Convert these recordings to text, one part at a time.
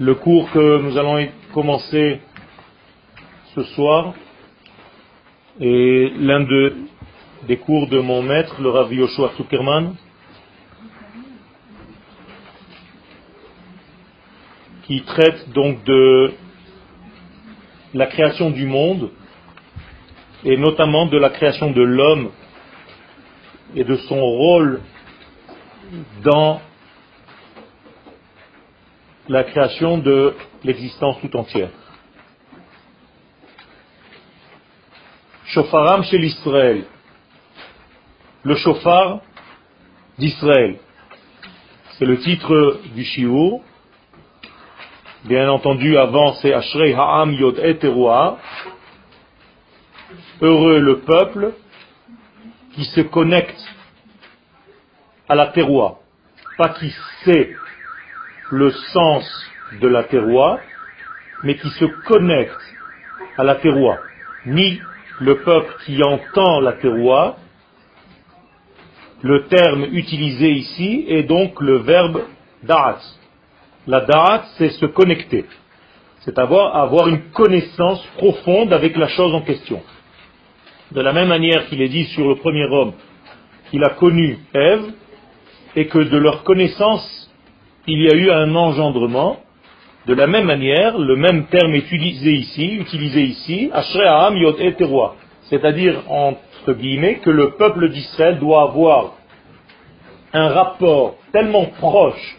Le cours que nous allons commencer ce soir est l'un des cours de mon maître, le Rav Yoshua Zuckerman, qui traite donc de la création du monde et notamment de la création de l'homme et de son rôle dans la création de l'existence tout entière. Shofaram chez l'Israël. Le chauffard d'Israël. C'est le titre du shiur. Bien entendu, avant c'est Ashrei Ha'am Yod Et Heureux le peuple qui se connecte à la terroir, pas qui sait le sens de la terroir, mais qui se connecte à la terroir, ni le peuple qui entend la terroir. Le terme utilisé ici est donc le verbe da'at. La da'at, c'est se connecter, c'est avoir, avoir une connaissance profonde avec la chose en question. De la même manière qu'il est dit sur le premier homme qu'il a connu Ève, et que de leur connaissance, il y a eu un engendrement, de la même manière, le même terme est utilisé ici, utilisé ici, Yot c'est-à-dire, entre guillemets, que le peuple d'Israël doit avoir un rapport tellement proche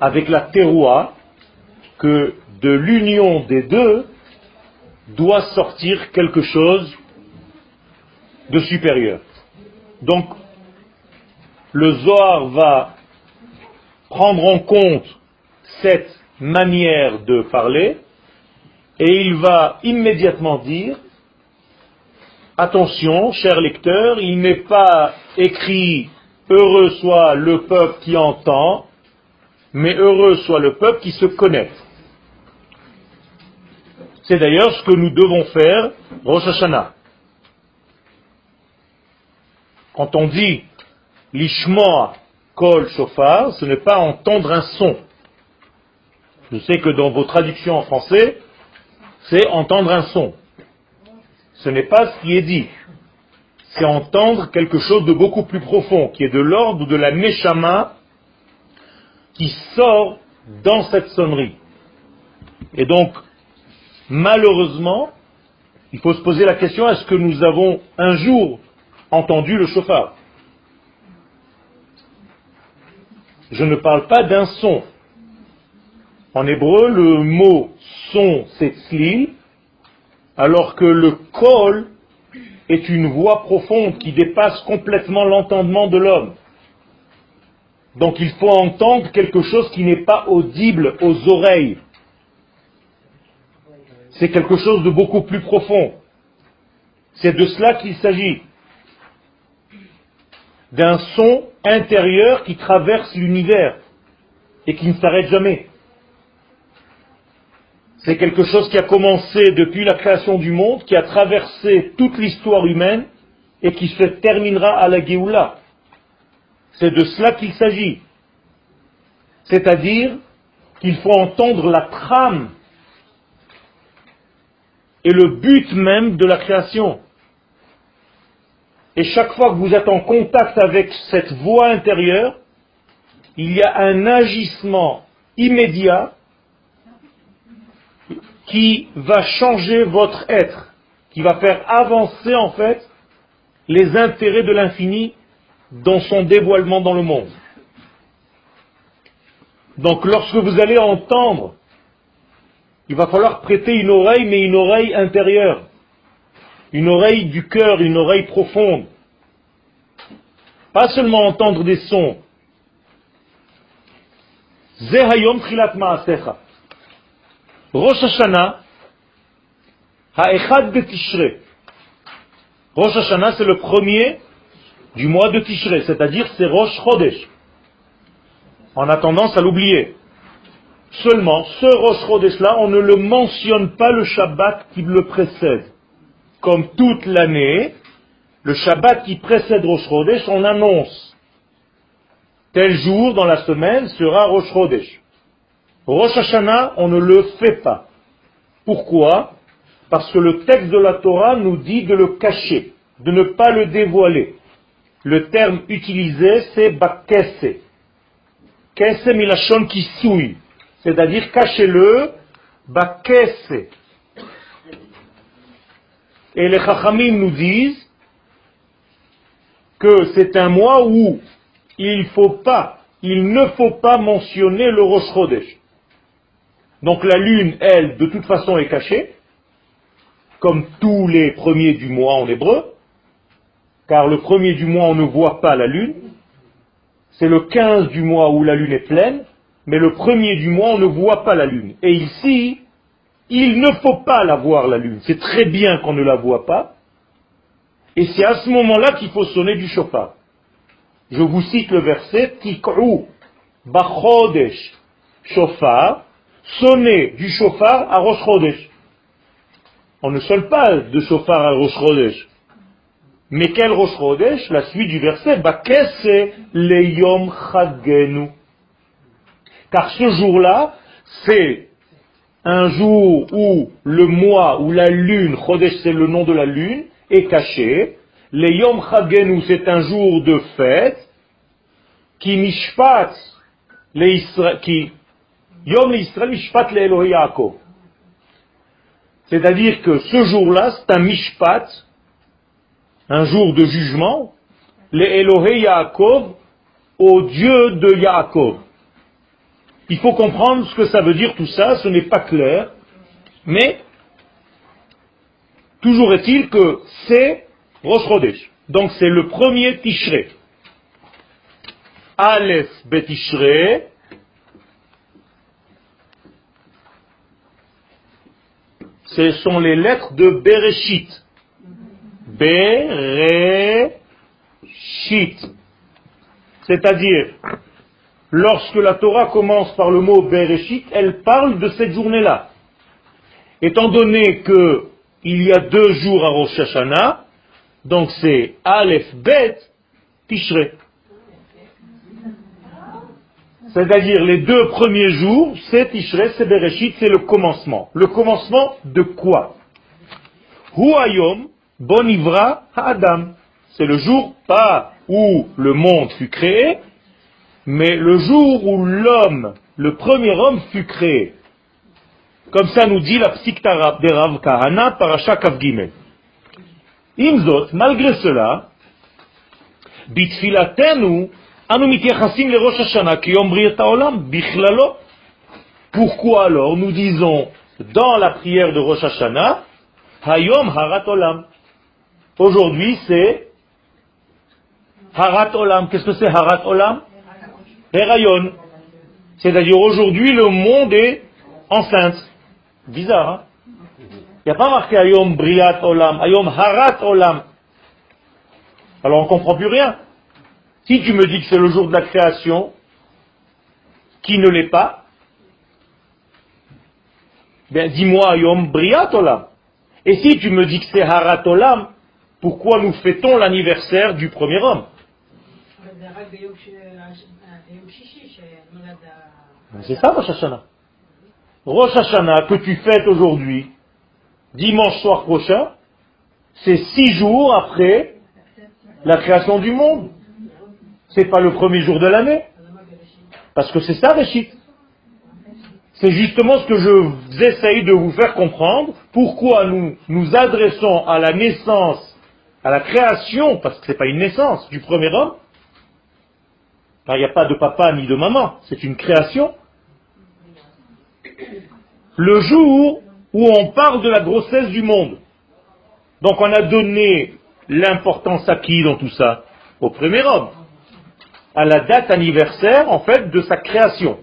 avec la terroir que de l'union des deux doit sortir quelque chose de supérieur. Donc, le Zohar va prendre en compte cette manière de parler et il va immédiatement dire attention, cher lecteur, il n'est pas écrit heureux soit le peuple qui entend, mais heureux soit le peuple qui se connecte. C'est d'ailleurs ce que nous devons faire Rosh Hashanah. Quand on dit l'ishmoa kol shofar, ce n'est pas entendre un son. Je sais que dans vos traductions en français, c'est entendre un son. Ce n'est pas ce qui est dit. C'est entendre quelque chose de beaucoup plus profond, qui est de l'ordre de la neshama qui sort dans cette sonnerie. Et donc, malheureusement, il faut se poser la question, est-ce que nous avons un jour entendu le chauffard. Je ne parle pas d'un son. En hébreu, le mot son, c'est tzlil, alors que le kol est une voix profonde qui dépasse complètement l'entendement de l'homme. Donc il faut entendre quelque chose qui n'est pas audible aux oreilles. C'est quelque chose de beaucoup plus profond. C'est de cela qu'il s'agit d'un son intérieur qui traverse l'univers et qui ne s'arrête jamais. C'est quelque chose qui a commencé depuis la création du monde, qui a traversé toute l'histoire humaine et qui se terminera à la Géoula. C'est de cela qu'il s'agit. C'est-à-dire qu'il faut entendre la trame et le but même de la création. Et chaque fois que vous êtes en contact avec cette voix intérieure, il y a un agissement immédiat qui va changer votre être, qui va faire avancer en fait les intérêts de l'infini dans son dévoilement dans le monde. Donc lorsque vous allez entendre, il va falloir prêter une oreille, mais une oreille intérieure une oreille du cœur, une oreille profonde. Pas seulement entendre des sons. Zehayom Trilat Maasecha. Rosh Hashanah, Ha'echad de Tishrei. Rosh Hashanah, c'est le premier du mois de Tishrei, c'est-à-dire c'est Rosh Chodesh. On a tendance à l'oublier. Seulement, ce Rosh Chodesh-là, on ne le mentionne pas le Shabbat qui le précède comme toute l'année, le Shabbat qui précède Rosh Chodesh, on annonce tel jour dans la semaine sera Rosh Chodesh. Rosh Hashanah, on ne le fait pas. Pourquoi? Parce que le texte de la Torah nous dit de le cacher, de ne pas le dévoiler. Le terme utilisé, c'est bakese. Kese milachon qui souille. C'est-à-dire cachez-le, bakese. Et les chachamim nous disent que c'est un mois où il faut pas, ne faut pas mentionner le Rosh Chodesh. Donc la lune, elle, de toute façon est cachée, comme tous les premiers du mois en hébreu, car le premier du mois on ne voit pas la lune, c'est le 15 du mois où la lune est pleine, mais le premier du mois on ne voit pas la lune. Et ici, il ne faut pas la voir la lune. C'est très bien qu'on ne la voit pas, et c'est à ce moment-là qu'il faut sonner du chauffard. Je vous cite le verset Tik'u bachodesh shofar, sonner du chauffard à Rosh. On ne sonne pas de chauffard à Rosh. Mais quel Rosh Chodesh? La suite du verset, Bakese le Yom Chagenu. Car ce jour-là, c'est un jour où le mois, où la lune, Chodesh c'est le nom de la lune, est caché. Le Yom Chagenu, c'est un jour de fête, qui mishpat, qui Yom Israël mishpat le Elohim Yaakov. C'est-à-dire que ce jour-là, c'est un mishpat, un jour de jugement, le Elohé Yaakov, au Dieu de Yaakov. Il faut comprendre ce que ça veut dire tout ça, ce n'est pas clair, mais toujours est-il que c'est Rosh. Donc c'est le premier Tishrei. Aleph Betishrei, ce sont les lettres de Bereshit. Bereshit. C'est-à-dire, lorsque la Torah commence par le mot Bereshit, elle parle de cette journée-là. Étant donné qu'il y a deux jours à Rosh Hashanah, donc c'est Aleph Bet Tishrei. C'est-à-dire les deux premiers jours, c'est Tishrei, c'est Bereshit, c'est le commencement. Le commencement de quoi? Huayom Bonivra Adam. C'est le jour pas où le monde fut créé, mais le jour où l'homme, le premier homme fut créé. Comme ça nous dit la psychtara de Rav Kahana Parasha Kavgimel. Imzot, malgré cela, bitfilatenu pourquoi alors nous disons dans la prière de Rosh Hashanah, Hayom Harat Olam. Aujourd'hui c'est Harat Olam. Qu'est-ce que c'est Harat Olam? Herayon. C'est-à-dire aujourd'hui le monde est enceinte. Bizarre, hein? Il n'y a pas marqué Hayom Briat Olam, Hayom Harat Olam. Alors on ne comprend plus rien. Si tu me dis que c'est le jour de la création, qui ne l'est pas, ben dis-moi Yom Briat Olam. Et si tu me dis que c'est Harat Olam, pourquoi nous fêtons l'anniversaire du premier homme? C'est ça Rosh Hashanah. Rosh Hashanah que tu fêtes aujourd'hui, dimanche soir prochain, c'est six jours après la création du monde c'est pas le premier jour de l'année. Parce que c'est ça, Réchit. C'est justement ce que je essaye de vous faire comprendre, pourquoi nous nous adressons à la naissance, à la création, parce que ce n'est pas une naissance du premier homme, il n'y a pas de papa ni de maman, c'est une création. Le jour où on parle de la grossesse du monde. Donc on a donné l'importance à qui dans tout ça? Au premier homme à la date anniversaire, en fait, de sa création.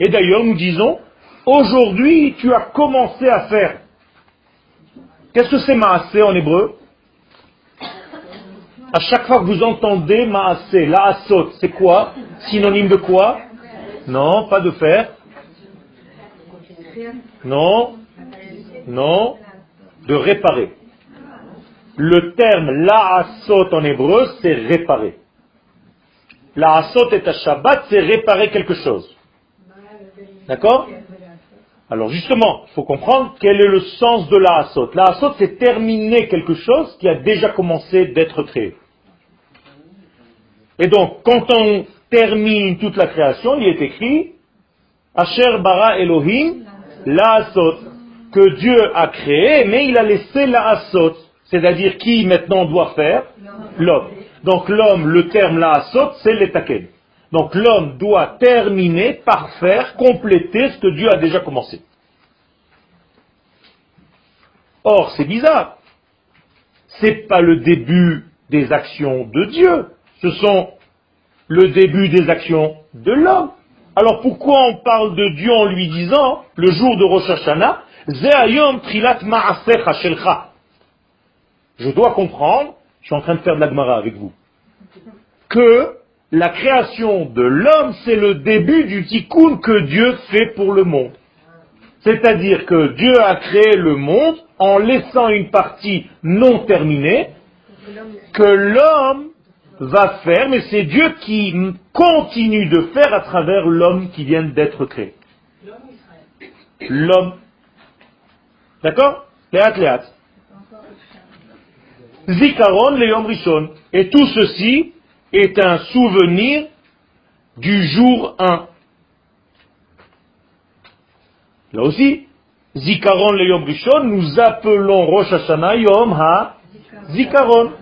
Et d'ailleurs, nous disons, aujourd'hui, tu as commencé à faire. Qu'est-ce que c'est maasé en hébreu? À chaque fois que vous entendez maasé, la asot, c'est quoi? Synonyme de quoi? Non, pas de faire. Non, non, de réparer. Le terme la'asot en hébreu, c'est réparer. La asot et à Shabbat, c'est réparer quelque chose. D'accord? Alors justement, il faut comprendre quel est le sens de la asot. La asot, c'est terminer quelque chose qui a déjà commencé d'être créé. Et donc, quand on termine toute la création, il est écrit Asher bara Elohim la asot que Dieu a créé, mais il a laissé la asot, c'est-à-dire qui maintenant doit faire? L'homme. Donc l'homme, le terme la asot, c'est l'étaken. Donc l'homme doit terminer par faire, compléter ce que Dieu a déjà commencé. Or, c'est bizarre. C'est pas le début des actions de Dieu. Ce sont le début des actions de l'homme. Alors pourquoi on parle de Dieu en lui disant, le jour de Rosh Hashanah, trilat Je dois comprendre, je suis en train de faire de l'agmara avec vous, que la création de l'homme, c'est le début du tikkun que Dieu fait pour le monde. C'est-à-dire que Dieu a créé le monde en laissant une partie non terminée que l'homme va faire, mais c'est Dieu qui continue de faire à travers l'homme qui vient d'être créé. L'homme. D'accord? Léat, léat. Zikaron, Léom Rishon. Et tout ceci est un souvenir du jour 1. Là aussi, Zikaron, Léom Rishon, nous appelons Rosh Hashanah Yom Ha Zikaron.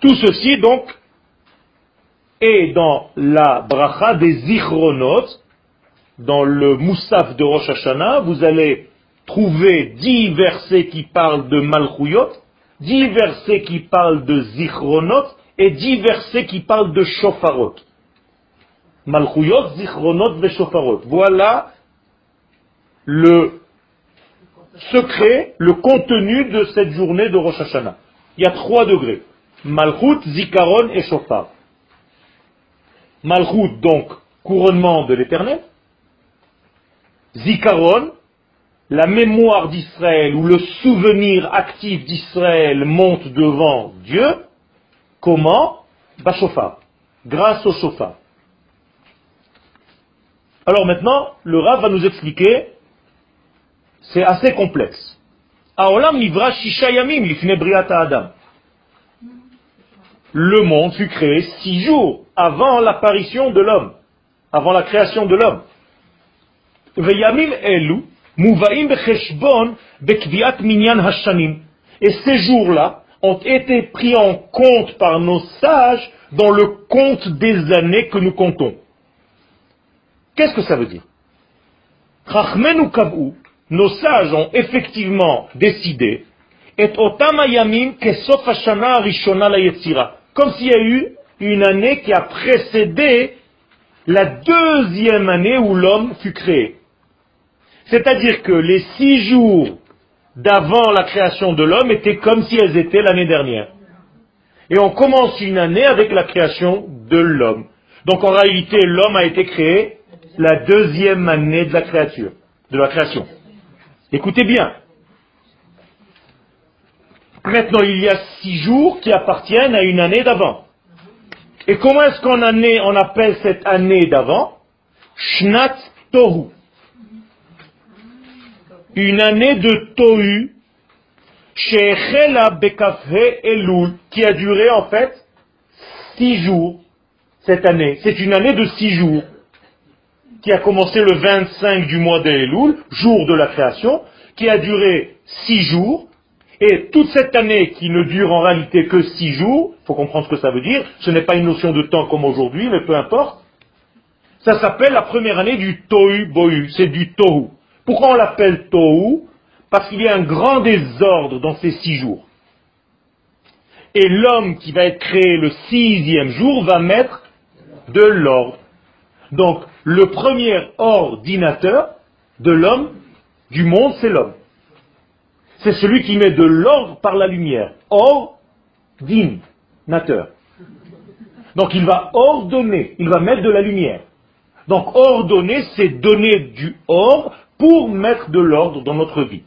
Tout ceci, donc, est dans la bracha des zichronot, dans le moussaf de Rosh Hashanah, vous allez trouver dix versets qui parlent de Malchuyot, dix versets qui parlent de zichronot, et dix versets qui parlent de shofarot. Malchuyot, zichronot et shofarot. Voilà le secret, le contenu de cette journée de Rosh Hashanah. Il y a trois degrés. Malchut, Zikaron et Shofar. Malchut, donc, couronnement de l'éternel. Zikaron, la mémoire d'Israël ou le souvenir actif d'Israël monte devant Dieu. Comment? Bashofar, grâce au Shofar. Alors maintenant, le Rav va nous expliquer, c'est assez complexe. Aolam nivra adam le monde fut créé six jours avant l'apparition de l'homme, avant la création de l'homme. Et ces jours-là ont été pris en compte par nos sages dans le compte des années que nous comptons. Qu'est-ce que ça veut dire? Nos sages ont effectivement décidé, et otamayamim kesof hashana rishona la comme s'il y a eu une année qui a précédé la deuxième année où l'homme fut créé. C'est-à-dire que les six jours d'avant la création de l'homme étaient comme si elles étaient l'année dernière. Et on commence une année avec la création de l'homme. Donc en réalité, l'homme a été créé la deuxième année de la créature, de la création. Écoutez bien, Maintenant, il y a six jours qui appartiennent à une année d'avant. Et comment est-ce qu'on on appelle cette année d'avant? Shnat Tohu. Une année de Tohu, qui a duré en fait six jours cette année. C'est une année de six jours qui a commencé le 25 du mois d'Elul, jour de la création, qui a duré six jours, et toute cette année qui ne dure en réalité que six jours, il faut comprendre ce que ça veut dire, ce n'est pas une notion de temps comme aujourd'hui, mais peu importe, ça s'appelle la première année du Tohu Bohu, c'est du Tohu. Pourquoi on l'appelle Tohu? Parce qu'il y a un grand désordre dans ces six jours. Et l'homme qui va être créé le sixième jour va mettre de l'ordre. Donc, le premier ordinateur de l'homme, du monde, c'est l'homme c'est celui qui met de l'ordre par la lumière. Ordinateur. Donc il va ordonner, il va mettre de la lumière. Donc ordonner, c'est donner du or pour mettre de l'ordre dans notre vie.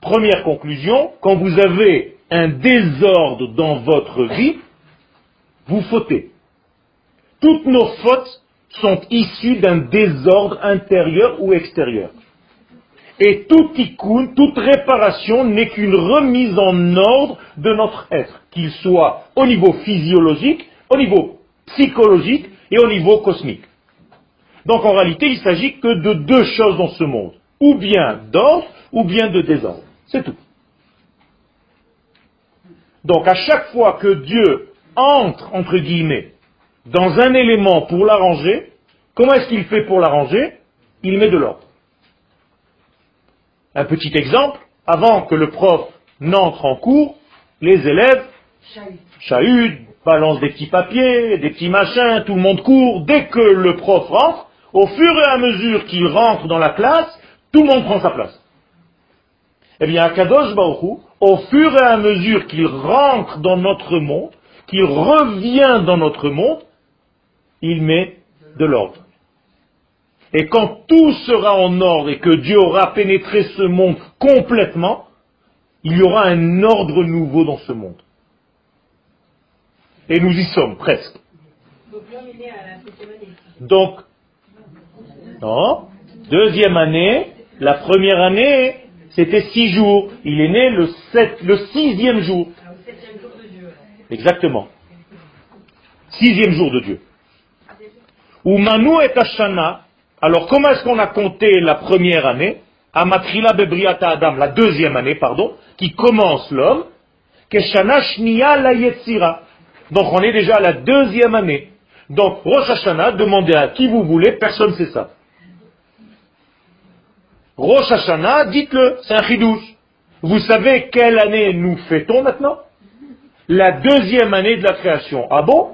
Première conclusion, quand vous avez un désordre dans votre vie, vous fautez. Toutes nos fautes sont issues d'un désordre intérieur ou extérieur. Et tout tikkun, toute réparation n'est qu'une remise en ordre de notre être, qu'il soit au niveau physiologique, au niveau psychologique et au niveau cosmique. Donc en réalité, il s'agit que de deux choses dans ce monde, ou bien d'ordre, ou bien de désordre. C'est tout. Donc à chaque fois que Dieu entre, entre guillemets, dans un élément pour l'arranger, comment est-ce qu'il fait pour l'arranger? Il met de l'ordre. Un petit exemple, avant que le prof n'entre en cours, les élèves chahutent, balancent des petits papiers, des petits machins, tout le monde court. Dès que le prof rentre, au fur et à mesure qu'il rentre dans la classe, tout le monde prend sa place. Eh bien, Kadosh Baruch au fur et à mesure qu'il rentre dans notre monde, qu'il revient dans notre monde, il met de l'ordre. Et quand tout sera en ordre et que Dieu aura pénétré ce monde complètement, il y aura un ordre nouveau dans ce monde. Et nous y sommes presque. Donc, non, deuxième année, la première année, c'était six jours. Il est né le, sept, le sixième jour. Exactement. Sixième jour de Dieu. Ou Manu et Ashana, alors comment est-ce qu'on a compté la première année? Amatrila Bebriata Adam, la deuxième année, pardon, qui commence l'homme, Keshana Shnia la Yetzira. Donc on est déjà à la deuxième année. Donc Rosh Hashanah, demandez à qui vous voulez, personne ne sait ça. Rosh Hashanah, dites-le, c'est un chidouche. Vous savez quelle année nous fêtons maintenant? La deuxième année de la création. Ah bon?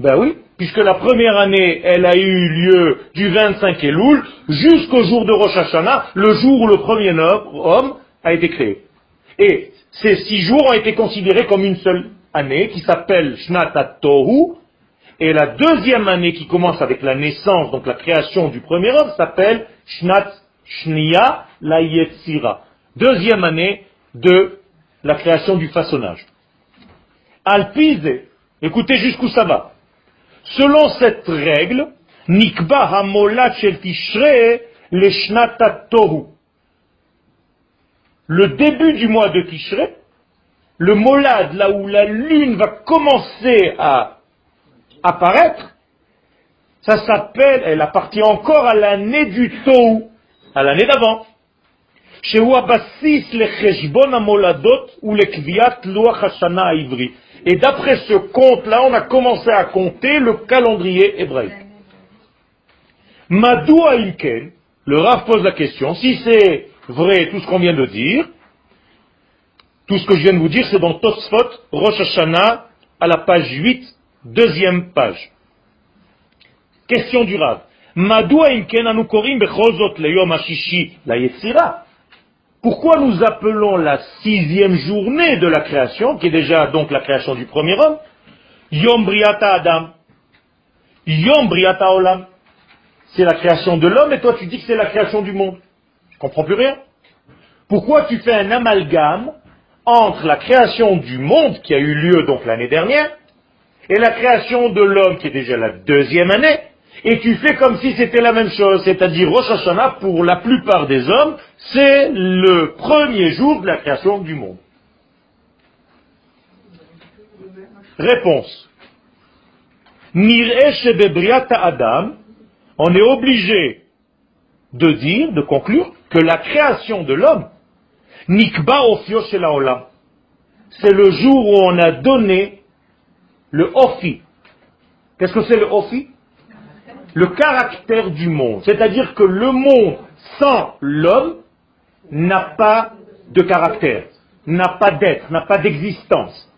Ben oui puisque la première année, elle a eu lieu du 25 Elul jusqu'au jour de Rosh Hashanah, le jour où le premier homme a été créé. Et ces six jours ont été considérés comme une seule année qui s'appelle Shnat Tohu, et la deuxième année qui commence avec la naissance, donc la création du premier homme, s'appelle Shnat Shnia la Yetzira. Deuxième année de la création du façonnage. Alpize, écoutez jusqu'où ça va. Selon cette règle, Nikba Hamolat Shel Tohu. Le début du mois de Tishre, le molad, là où la lune va commencer à apparaître, ça s'appelle, elle appartient encore à l'année du Tohu, à l'année d'avant. Chez Abassis le Cheshbon Amoladot ou le Kviat Loach Hashana Ivri. Et d'après ce compte-là, on a commencé à compter le calendrier hébraïque. Madou Ilken, le Rav pose la question, si c'est vrai tout ce qu'on vient de dire, tout ce que je viens de vous dire, c'est dans Tosfot, Rosh Hashanah, à la page 8, deuxième page. Question du Rav. Madou Ilken anukorim bechozot leyom hashishi la. Pourquoi nous appelons la sixième journée de la création, qui est déjà donc la création du premier homme, Yom Briata Adam? Yom Briata Olam C'est la création de l'homme et toi tu dis que c'est la création du monde. Je comprends plus rien. Pourquoi tu fais un amalgame entre la création du monde qui a eu lieu donc l'année dernière et la création de l'homme qui est déjà la deuxième année? Et tu fais comme si c'était la même chose, c'est-à-dire Rosh Hashanah, pour la plupart des hommes, c'est le premier jour de la création du monde. Réponse. Adam, on est obligé de dire, de conclure, que la création de l'homme, Nikba Ofio c'est le jour où on a donné le Ofi. Qu'est-ce que c'est le Ofi? Le caractère du monde. C'est-à-dire que le monde sans l'homme n'a pas de caractère, n'a pas d'être, n'a pas d'existence,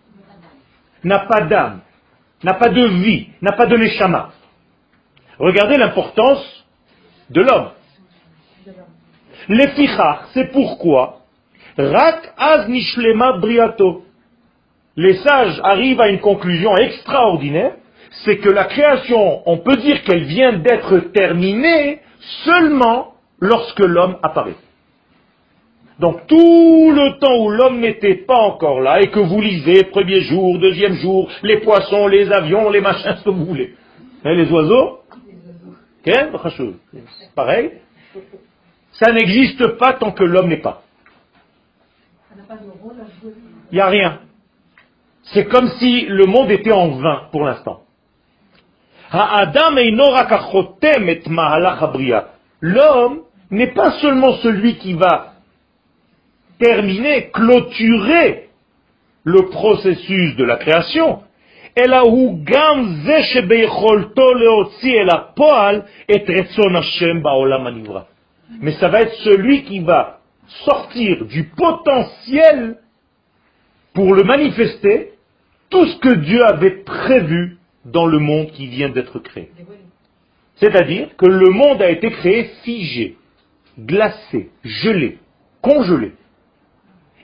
n'a pas d'âme, n'a pas de vie, n'a pas de neshama. Regardez l'importance de l'homme. L'efichach, c'est pourquoi Rak az nishlema briato. Les sages arrivent à une conclusion extraordinaire c'est que la création, on peut dire qu'elle vient d'être terminée seulement lorsque l'homme apparaît. Donc tout le temps où l'homme n'était pas encore là et que vous lisez, premier jour, deuxième jour, les poissons, les avions, les machins, ce que vous voulez. Et les oiseaux Pareil. Ça n'existe pas tant que l'homme n'est pas. Il n'y a rien. C'est comme si le monde était en vain pour l'instant. L'homme n'est pas seulement celui qui va terminer, clôturer le processus de la création, mais ça va être celui qui va sortir du potentiel pour le manifester tout ce que Dieu avait prévu dans le monde qui vient d'être créé. C'est-à-dire que le monde a été créé figé, glacé, gelé, congelé.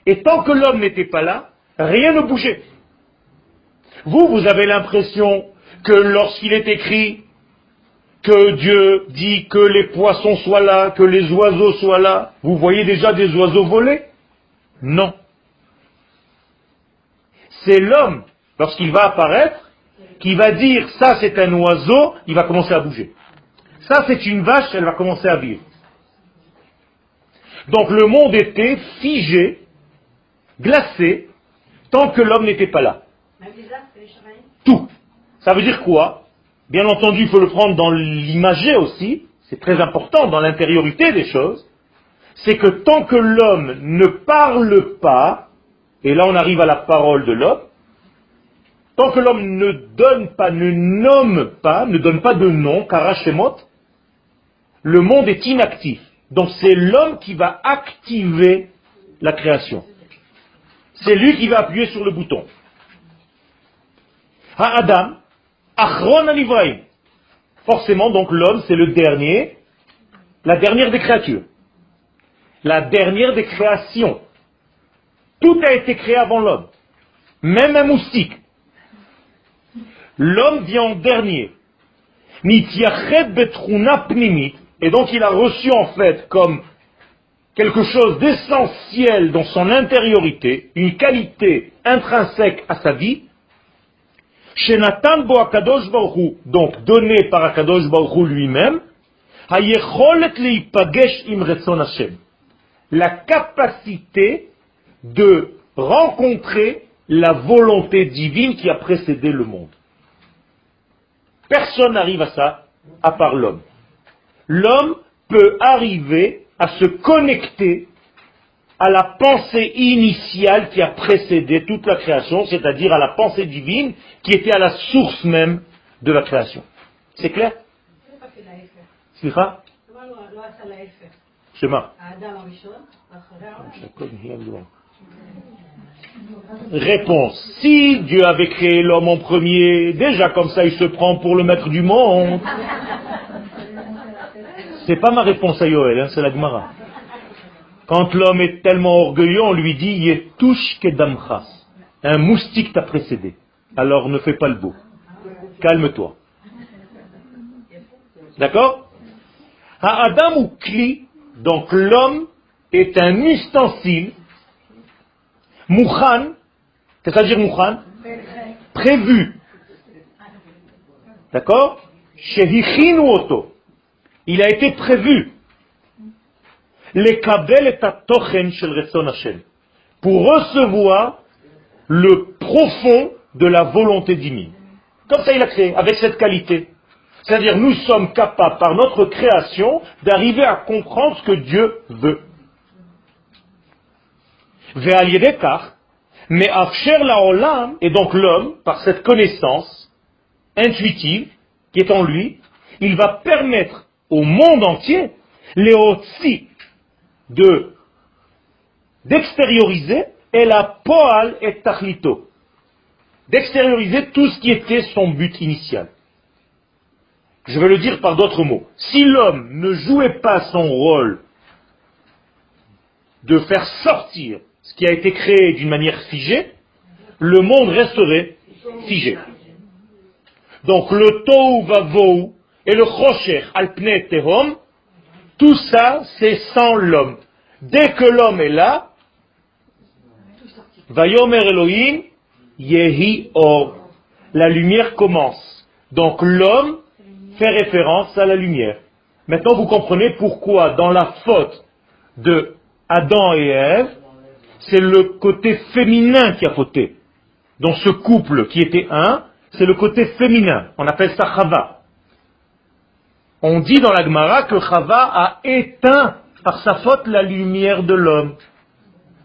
Et tant que l'homme n'était pas là, rien ne bougeait. Vous, vous avez l'impression que lorsqu'il est écrit que Dieu dit que les poissons soient là, que les oiseaux soient là, vous voyez déjà des oiseaux voler? Non. C'est l'homme, lorsqu'il va apparaître, qui va dire ça c'est un oiseau, il va commencer à bouger. Ça c'est une vache, elle va commencer à vivre. Donc le monde était figé, glacé, tant que l'homme n'était pas là. Tout. Ça veut dire quoi? Bien entendu, il faut le prendre dans l'imagé aussi, c'est très important dans l'intériorité des choses, c'est que tant que l'homme ne parle pas, et là on arrive à la parole de l'homme, tant que l'homme ne donne pas, ne nomme pas, ne donne pas de nom, karachemot, le monde est inactif. Donc c'est l'homme qui va activer la création. C'est lui qui va appuyer sur le bouton. Adam, Achron Alivraim. Forcément, donc l'homme, c'est le dernier, la dernière des créatures. La dernière des créations. Tout a été créé avant l'homme. Même un moustique. L'homme vient en dernier. Et donc il a reçu en fait comme quelque chose d'essentiel dans son intériorité, une qualité intrinsèque à sa vie, Baruch donc donné par Akadosh Baruch lui-même, la capacité de rencontrer la volonté divine qui a précédé le monde. Personne n'arrive à ça à part l'homme. L'homme peut arriver à se connecter à la pensée initiale qui a précédé toute la création, c'est-à-dire à la pensée divine qui était à la source même de la création. C'est clair? Réponse. Si Dieu avait créé l'homme en premier, déjà comme ça il se prend pour le maître du monde. C'est pas ma réponse à Yoel, hein, c'est la Gemara. Quand l'homme est tellement orgueilleux, on lui dit Yetush kedamcha. Un moustique t'a précédé. Alors ne fais pas le beau. Calme-toi. D'accord? Adam ou Kli, donc l'homme est un ustensile, Mouchan, qu'est-ce que ça veut dire Mouchan Prévu. D'accord Il a été prévu pour recevoir le profond de la volonté divine. Comme ça il a créé, avec cette qualité. C'est-à-dire nous sommes capables par notre création d'arriver à comprendre ce que Dieu veut. Mais la olam, et donc l'homme, par cette connaissance intuitive qui est en lui, il va permettre au monde entier, les de d'extérioriser et la poal et tachlito. D'extérioriser tout ce qui était son but initial. Je vais le dire par d'autres mots. Si l'homme ne jouait pas son rôle de faire sortir ce qui a été créé d'une manière figée, le monde resterait figé. Donc le Tohu Vavou et le Chosher Alpne Tehom tout ça, c'est sans l'homme. Dès que l'homme est là, Vayomer Elohim, Yehi Or. La lumière commence. Donc l'homme fait référence à la lumière. Maintenant, vous comprenez pourquoi dans la faute de Adam et Ève, c'est le côté féminin qui a fauté. Dans ce couple qui était un, c'est le côté féminin. On appelle ça Chava. On dit dans la Gemara que Chava a éteint par sa faute la lumière de l'homme,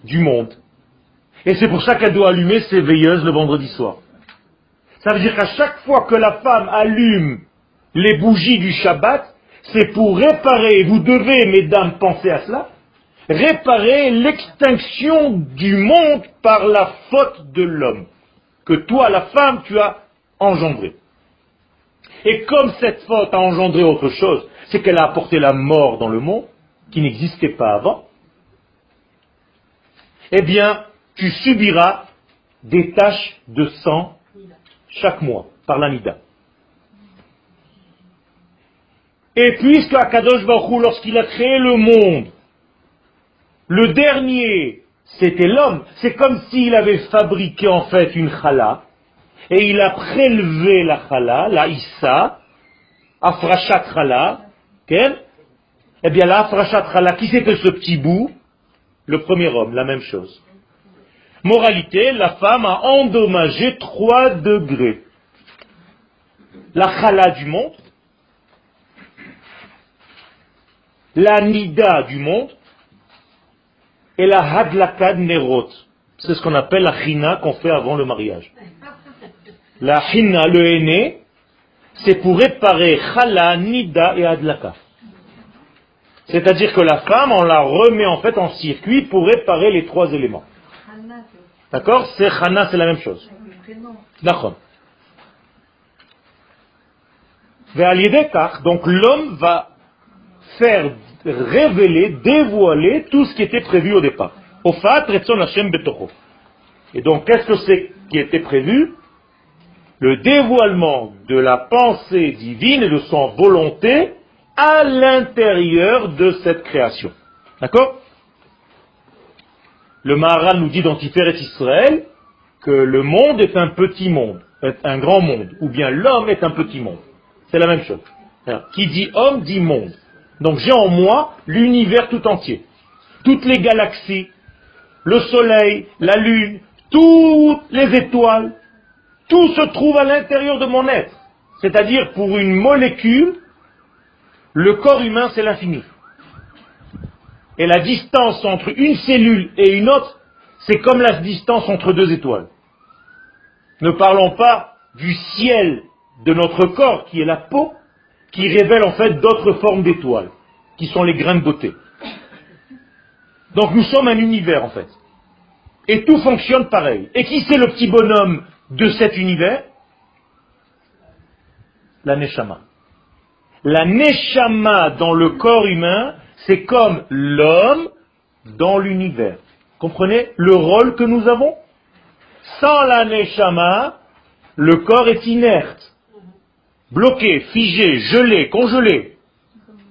du monde. Et c'est pour ça qu'elle doit allumer ses veilleuses le vendredi soir. Ça veut dire qu'à chaque fois que la femme allume les bougies du Shabbat, c'est pour réparer, vous devez, mesdames, penser à cela, réparer l'extinction du monde par la faute de l'homme, que toi, la femme, tu as engendré. Et comme cette faute a engendré autre chose, c'est qu'elle a apporté la mort dans le monde, qui n'existait pas avant, eh bien, tu subiras des taches de sang chaque mois par l'amida. Et puisque Akadosh Baruch lorsqu'il a créé le monde, le dernier, c'était l'homme, c'est comme s'il avait fabriqué en fait une chala, et il a prélevé la chala, la issa, afrachat chala, eh bien la afrachat chala, qui c'était ce petit bout? Le premier homme, la même chose. Moralité, la femme a endommagé trois degrés. La chala du monde, la nida du monde et la hadlakad nerot. C'est ce qu'on appelle la china qu'on fait avant le mariage. La china, le aîné, c'est pour réparer chala, nida et hadlaka. C'est-à-dire que la femme, on la remet en fait en circuit pour réparer les trois éléments. D'accord? C'est chana, c'est la même chose. D'accord. Donc l'homme va faire révéler, dévoiler tout ce qui était prévu au départ. Et donc, qu'est-ce que c'est qui était prévu? Le dévoilement de la pensée divine et de son volonté à l'intérieur de cette création. D'accord? Le Maharal nous dit dans Tiferet Israël que le monde est un petit monde, un grand monde, ou bien l'homme est un petit monde. C'est la même chose. qui dit homme dit monde. Donc j'ai en moi l'univers tout entier. Toutes les galaxies, le soleil, la lune, toutes les étoiles, tout se trouve à l'intérieur de mon être. C'est-à-dire pour une molécule, le corps humain c'est l'infini. Et la distance entre une cellule et une autre, c'est comme la distance entre deux étoiles. Ne parlons pas du ciel de notre corps qui est la peau, qui révèlent en fait d'autres formes d'étoiles, qui sont les grains de beauté. Donc nous sommes un univers en fait. Et tout fonctionne pareil. Et qui c'est le petit bonhomme de cet univers? La Neshama. La Neshama dans le corps humain, c'est comme l'homme dans l'univers. Comprenez le rôle que nous avons? Sans la Neshama, le corps est inerte bloqué, figé, gelé, congelé,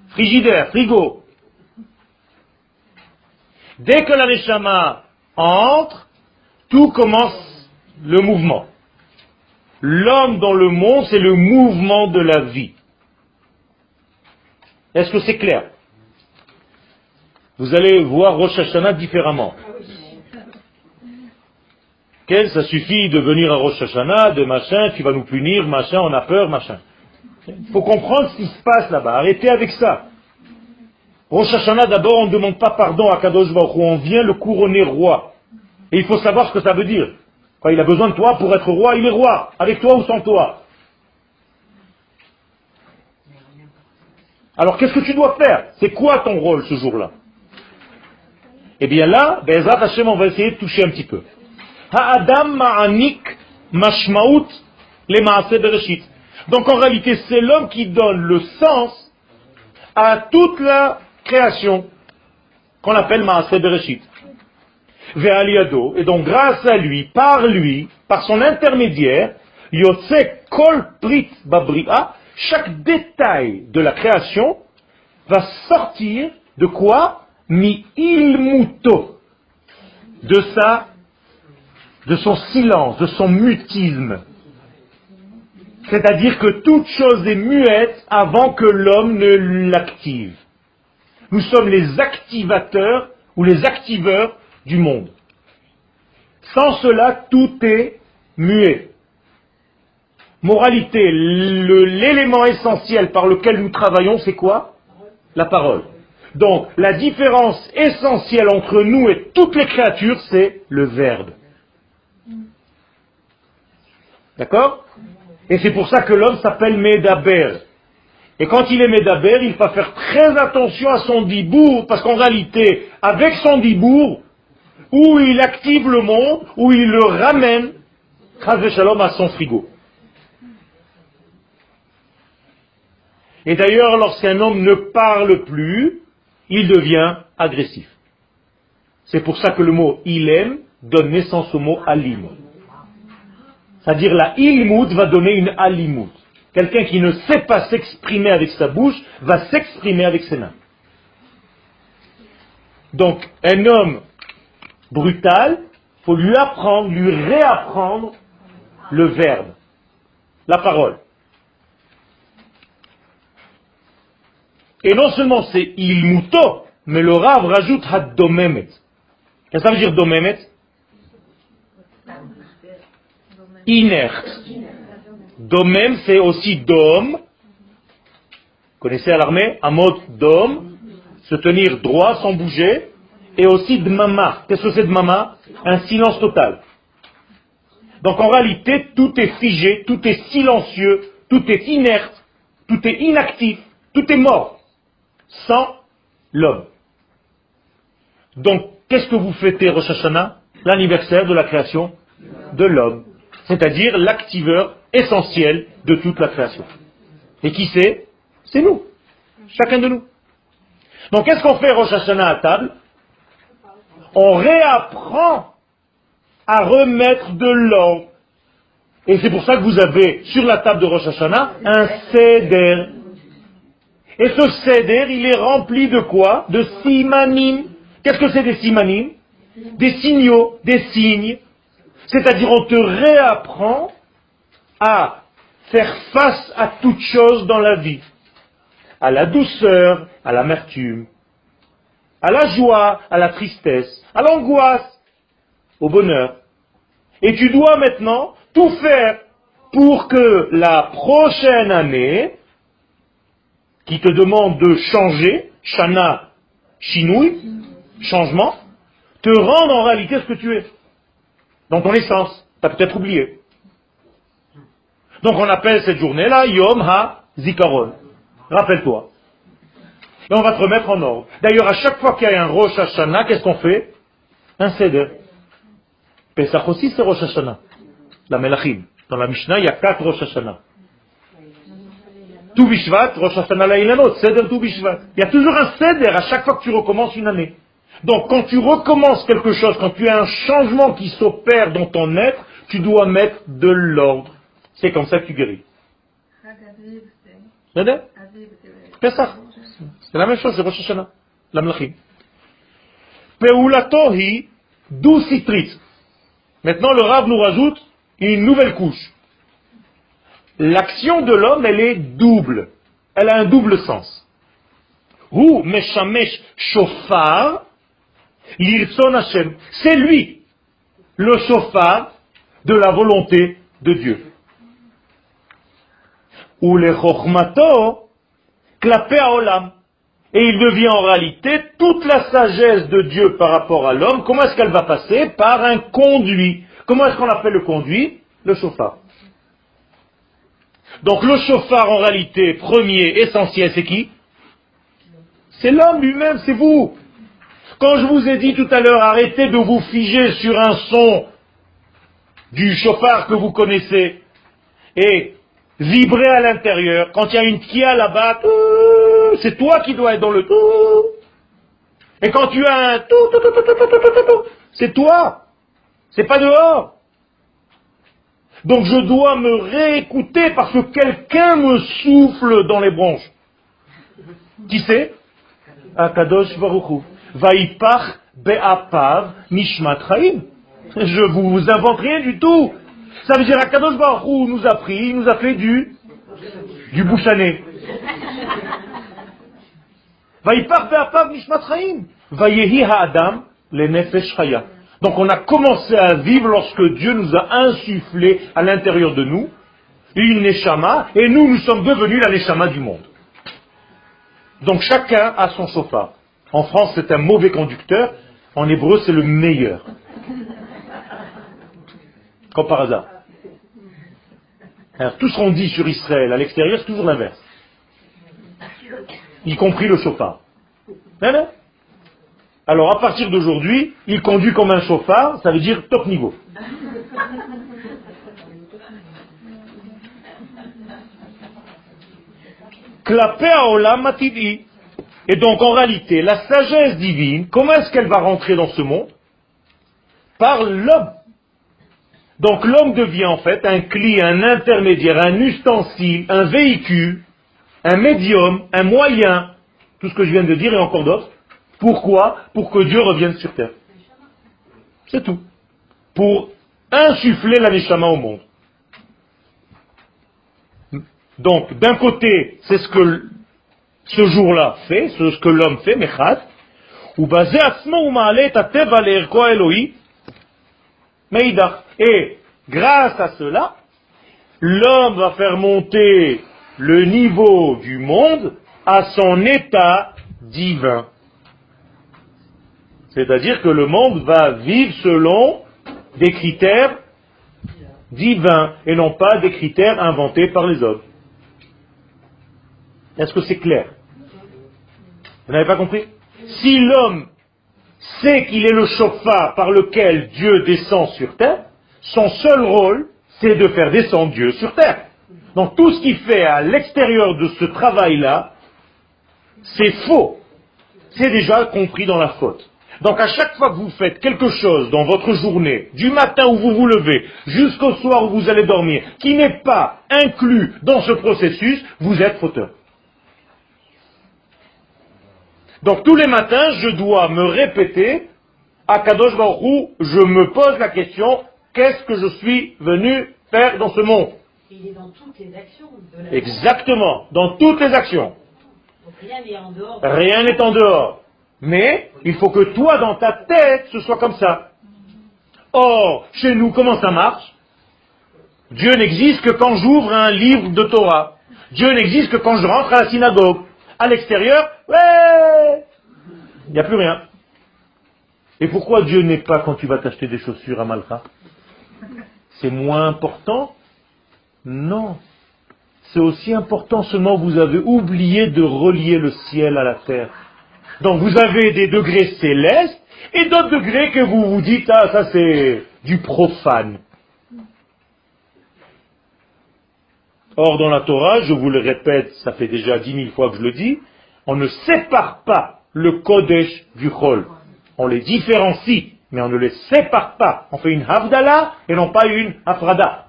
frigidaire, frigo. Dès que la entre, tout commence le mouvement. L'homme dans le monde, c'est le mouvement de la vie. Est-ce que c'est clair? Vous allez voir Rosh Hashanah différemment. Ça suffit de venir à Rosh Hashanah, de machin, tu vas nous punir, machin, on a peur, machin. Il faut comprendre ce qui se passe là-bas. Arrêtez avec ça. Rosh Hashanah, d'abord, on ne demande pas pardon à Kadosh on vient le couronner roi. Et il faut savoir ce que ça veut dire. Quand il a besoin de toi pour être roi, il est roi, avec toi ou sans toi. Alors qu'est-ce que tu dois faire? C'est quoi ton rôle ce jour-là? Eh bien là, Bezat Hashem, on va essayer de toucher un petit peu. Ha'adam ma'anik mashmaut les bereshit. Donc en réalité, c'est l'homme qui donne le sens à toute la création qu'on appelle Maaseh Bereshit. Ve'aliado, et donc grâce à lui, par lui, par son intermédiaire, Yotse Kol Prit chaque détail de la création va sortir de quoi? Mi ilmuto, de de son silence, de son mutisme. C'est-à-dire que toute chose est muette avant que l'homme ne l'active. Nous sommes les activateurs ou les activeurs du monde. Sans cela, tout est muet. Moralité, l'élément essentiel par lequel nous travaillons, c'est quoi? La parole. Donc, la différence essentielle entre nous et toutes les créatures, c'est le verbe. D'accord? Et c'est pour ça que l'homme s'appelle Medaber. Et quand il est Medaber, il va faire très attention à son dibour, parce qu'en réalité, avec son dibour, où il active le monde, où il le ramène, Shalom, à son frigo. Et d'ailleurs, lorsqu'un homme ne parle plus, il devient agressif. C'est pour ça que le mot ilem donne naissance au mot alim. C'est-à-dire la ilmout va donner une alimout. Quelqu'un qui ne sait pas s'exprimer avec sa bouche va s'exprimer avec ses mains. Donc un homme brutal, faut lui apprendre, lui réapprendre le verbe, la parole. Et non seulement c'est ilmuto, mais le Rav rajoute had-domemet. Qu'est-ce que ça veut dire domemet? Inerte. Domem, c'est aussi. Vous connaissez à l'armée? Un mode dom, se tenir droit sans bouger. Et aussi dmama. Qu'est-ce que c'est dmama? Un silence total. Donc en réalité, tout est figé, tout est silencieux, tout est inerte, tout est inactif, tout est mort sans l'homme. Donc, qu'est-ce que vous fêtez Rosh Hashanah? L'anniversaire de la création de l'homme, c'est-à-dire l'activeur essentiel de toute la création. Et qui c'est C'est nous, chacun de nous. Donc, qu'est-ce qu'on fait Rosh Hashanah à table On réapprend à remettre de l'ordre. Et c'est pour ça que vous avez sur la table de Rosh Hashanah un céder et ce seder, il est rempli de quoi? De simanim. Qu'est-ce que c'est des simanim Des signaux, des signes. C'est-à-dire on te réapprend à faire face à toute chose dans la vie. À la douceur, à l'amertume, à la joie, à la tristesse, à l'angoisse, au bonheur. Et tu dois maintenant tout faire pour que la prochaine année, qui te demande de changer, shana, chinouille, changement, te rendre en réalité ce que tu es. Dans ton essence. Tu as peut-être oublié. Donc on appelle cette journée-là Yom Ha Zikaron. Rappelle-toi. Et on va te remettre en ordre. D'ailleurs, à chaque fois qu'il y a un Rosh Hashanah, qu'est-ce qu'on fait? Un Seder. Pesach aussi, c'est Rosh Hashanah. La Melachim. Dans la Mishnah, il y a quatre Rosh Hashanah. Tout Bishvat, Rosh Hashanah Seder Tout Bishvat. Il y a toujours un Seder à chaque fois que tu recommences une année. Donc quand tu recommences quelque chose, quand tu as un changement qui s'opère dans ton être, tu dois mettre de l'ordre. C'est comme ça que tu guéris. C'est ça. C'est la même chose, c'est Rosh Hashanah. La Mlachim. Peulatohi doucitrit. Maintenant, le Rav nous rajoute une nouvelle couche l'action de l'homme, elle est double. Elle a un double sens. Ou meshamesh shofar, l'irson Hashem. C'est lui, le shofar de la volonté de Dieu. Ou le chokhmato, klapé olam. Et il devient en réalité toute la sagesse de Dieu par rapport à l'homme. Comment est-ce qu'elle va passer Par un conduit. Comment est-ce qu'on appelle le conduit Le shofar. Donc le chauffard en réalité, premier, essentiel, c'est qui C'est l'homme lui-même, c'est vous. Quand je vous ai dit tout à l'heure, arrêtez de vous figer sur un son du chauffard que vous connaissez et vibrez à l'intérieur. Quand il y a une kia là-bas, c'est toi qui dois être dans le tout. Et quand tu as un tout, c'est toi. C'est pas dehors. Donc je dois me réécouter parce que quelqu'un me souffle dans les branches. Qui c'est? Akadosh Baruchou. Vaipach be'apav nishmat Je vous invente rien du tout. Ça veut dire à Kadosh Baruch nous a pris, il nous a fait du, du bouchané. Vaipach be'apav nishmat chaim. Vayehi ha'adam le nefesh chaya. Donc on a commencé à vivre lorsque Dieu nous a insufflé à l'intérieur de nous une neshama, et nous, nous sommes devenus la neshama du monde. Donc chacun a son chauffard. En France, c'est un mauvais conducteur. En hébreu, c'est le meilleur. Comme par hasard. Tout ce qu'on dit sur Israël à l'extérieur, c'est toujours l'inverse. Y compris le chauffard. Alors, à partir d'aujourd'hui, il conduit comme un chauffard, ça veut dire top niveau. Et donc en réalité, la sagesse divine, comment est-ce qu'elle va rentrer dans ce monde? Par l'homme. Donc l'homme devient en fait un cli, un intermédiaire, un ustensile, un véhicule, un médium, un moyen, tout ce que je viens de dire et encore d'autres. Pourquoi? Pour que Dieu revienne sur terre. C'est tout. Pour insuffler la au monde. Donc, d'un côté, c'est ce que ce jour-là fait, ce que l'homme fait, Mechad, ou basé Et grâce à cela, l'homme va faire monter le niveau du monde à son état divin. C'est-à-dire que le monde va vivre selon des critères divins et non pas des critères inventés par les hommes. Est-ce que c'est clair? Vous n'avez pas compris? Si l'homme sait qu'il est le chauffard par lequel Dieu descend sur terre, son seul rôle, c'est de faire descendre Dieu sur terre. Donc tout ce qu'il fait à l'extérieur de ce travail-là, c'est faux. C'est déjà compris dans la faute. Donc à chaque fois que vous faites quelque chose dans votre journée, du matin où vous vous levez jusqu'au soir où vous allez dormir, qui n'est pas inclus dans ce processus, vous êtes fauteur. Donc tous les matins, je dois me répéter, à Kadosh Baruch je me pose la question, qu'est-ce que je suis venu faire dans ce monde Il est dans toutes les actions. Exactement, dans toutes les actions. rien n'est en dehors. Rien n'est en dehors. Mais il faut que toi, dans ta tête, ce soit comme ça. Or, chez nous, comment ça marche? Dieu n'existe que quand j'ouvre un livre de Torah. Dieu n'existe que quand je rentre à la synagogue. À l'extérieur, ouais, il n'y a plus rien. Et pourquoi Dieu n'est pas quand tu vas t'acheter des chaussures à Malcha C'est moins important? Non. C'est aussi important, seulement vous avez oublié de relier le ciel à la terre. Donc vous avez des degrés célestes et d'autres degrés que vous vous dites, ah ça c'est du profane. Or, dans la Torah, je vous le répète, ça fait déjà dix mille fois que je le dis, on ne sépare pas le Kodesh du Chol. On les différencie, mais on ne les sépare pas. On fait une Havdalah et non pas une Afrada.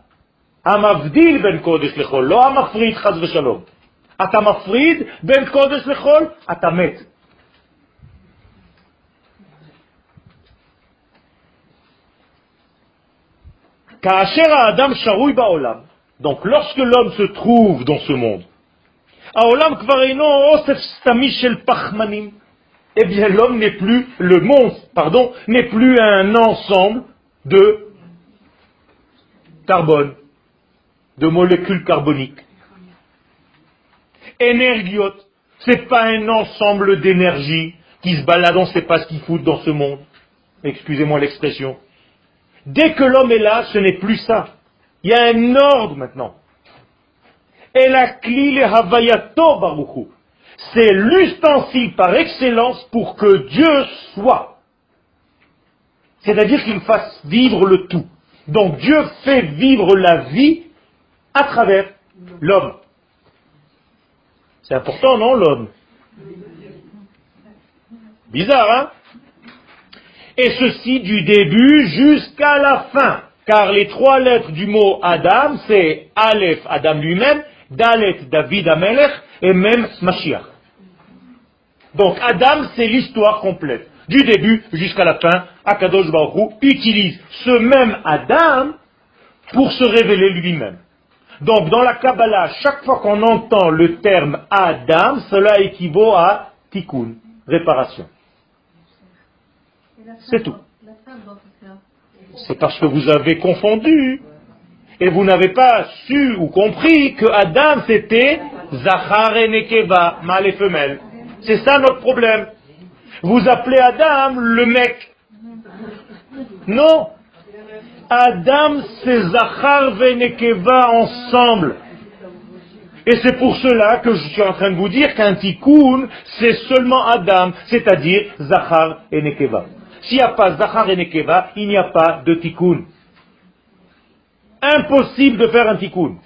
Amavdil ben Kodesh lechol, lo amafrid chaz v'shalom. Atamafrid ben Kodesh lechol, atamet. כאשר האדם שרוי בעולם, donc lorsque l'homme se trouve dans ce monde, eh bien l'homme n'est plus, le monstre, pardon, n'est plus un ensemble de carbone, de molécules carboniques. Énergiote, c'est pas un ensemble d'énergie qui se balade, on ne sait pas ce qu'il fout dans ce monde. Excusez-moi l'expression. Dès que l'homme est là, ce n'est plus ça. Il y a un ordre maintenant. Et la clé havayato baruchu. C'est l'ustensile par excellence pour que Dieu soit. C'est-à-dire qu'il fasse vivre le tout. Donc Dieu fait vivre la vie à travers l'homme. C'est important, non, l'homme? Bizarre, hein? Et ceci du début jusqu'à la fin. Car les trois lettres du mot Adam, c'est Aleph, Adam lui-même, Dalet, David Amelech, et même Mashiach. Donc Adam, c'est l'histoire complète. Du début jusqu'à la fin, Akadosh Baruch utilise ce même Adam pour se révéler lui-même. Donc dans la Kabbalah, chaque fois qu'on entend le terme Adam, cela équivaut à tikkun, réparation. C'est tout. C'est parce que vous avez confondu et vous n'avez pas su ou compris que Adam c'était Zachar et Nekeva, mâle et femelle. C'est ça notre problème. Vous appelez Adam le mec. Non. Adam c'est Zachar et Nekeva ensemble. Et c'est pour cela que je suis en train de vous dire qu'un tikkun, c'est seulement Adam, c'est-à-dire Zachar et Nekeva. S'il n'y a pas Zachar et Nekeva, il n'y a pas de tikkun. Impossible de faire un tikkun.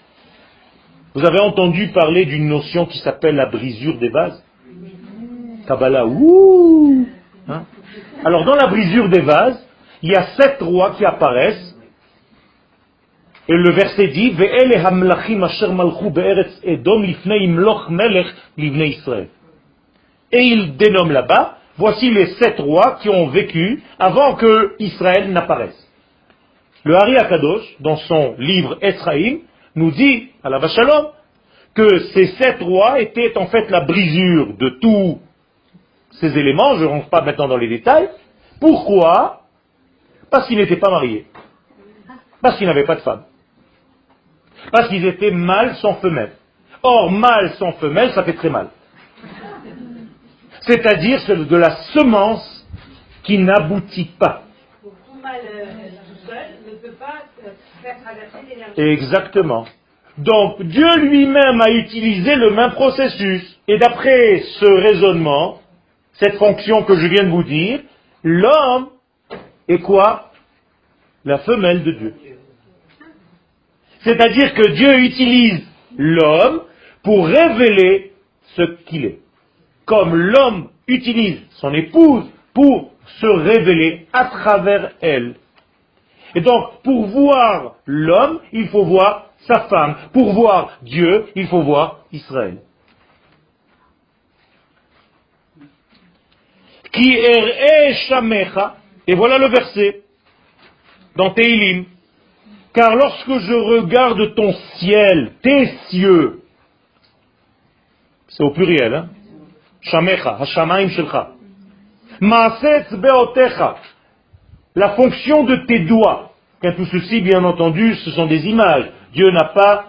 Vous avez entendu parler d'une notion qui s'appelle la brisure des vases? Kabbalah, ouh hein? Alors dans la brisure des vases, il y a sept rois qui apparaissent. Et le verset dit, Et il dénomme là-bas, voici les sept rois qui ont vécu avant que Israël n'apparaisse. Le Hari Akadosh, dans son livre Esraïm, nous dit, à la Vachalom, que ces sept rois étaient en fait la brisure de tous ces éléments, je ne rentre pas maintenant dans les détails. Pourquoi? Parce qu'ils n'étaient pas mariés. Parce qu'ils n'avaient pas de femme. Parce qu'ils étaient mâles sans femelle. Or, mâle sans femelle, ça fait très mal. C'est-à-dire de la semence qui n'aboutit pas. Exactement. Donc Dieu lui-même a utilisé le même processus. Et d'après ce raisonnement, cette fonction que je viens de vous dire, l'homme est quoi? La femelle de Dieu. C'est-à-dire que Dieu utilise l'homme pour révéler ce qu'il est. Comme l'homme utilise son épouse pour se révéler à travers elle. Et donc, pour voir l'homme, il faut voir sa femme. Pour voir Dieu, il faut voir Israël. Et voilà le verset dans Teilim. Car lorsque je regarde ton ciel, tes cieux, c'est au pluriel, hein? Shamecha, Hashamaim Shelcha. Maasetz Beotecha, la fonction de tes doigts. Car tout ceci, bien entendu, ce sont des images. Dieu n'a pas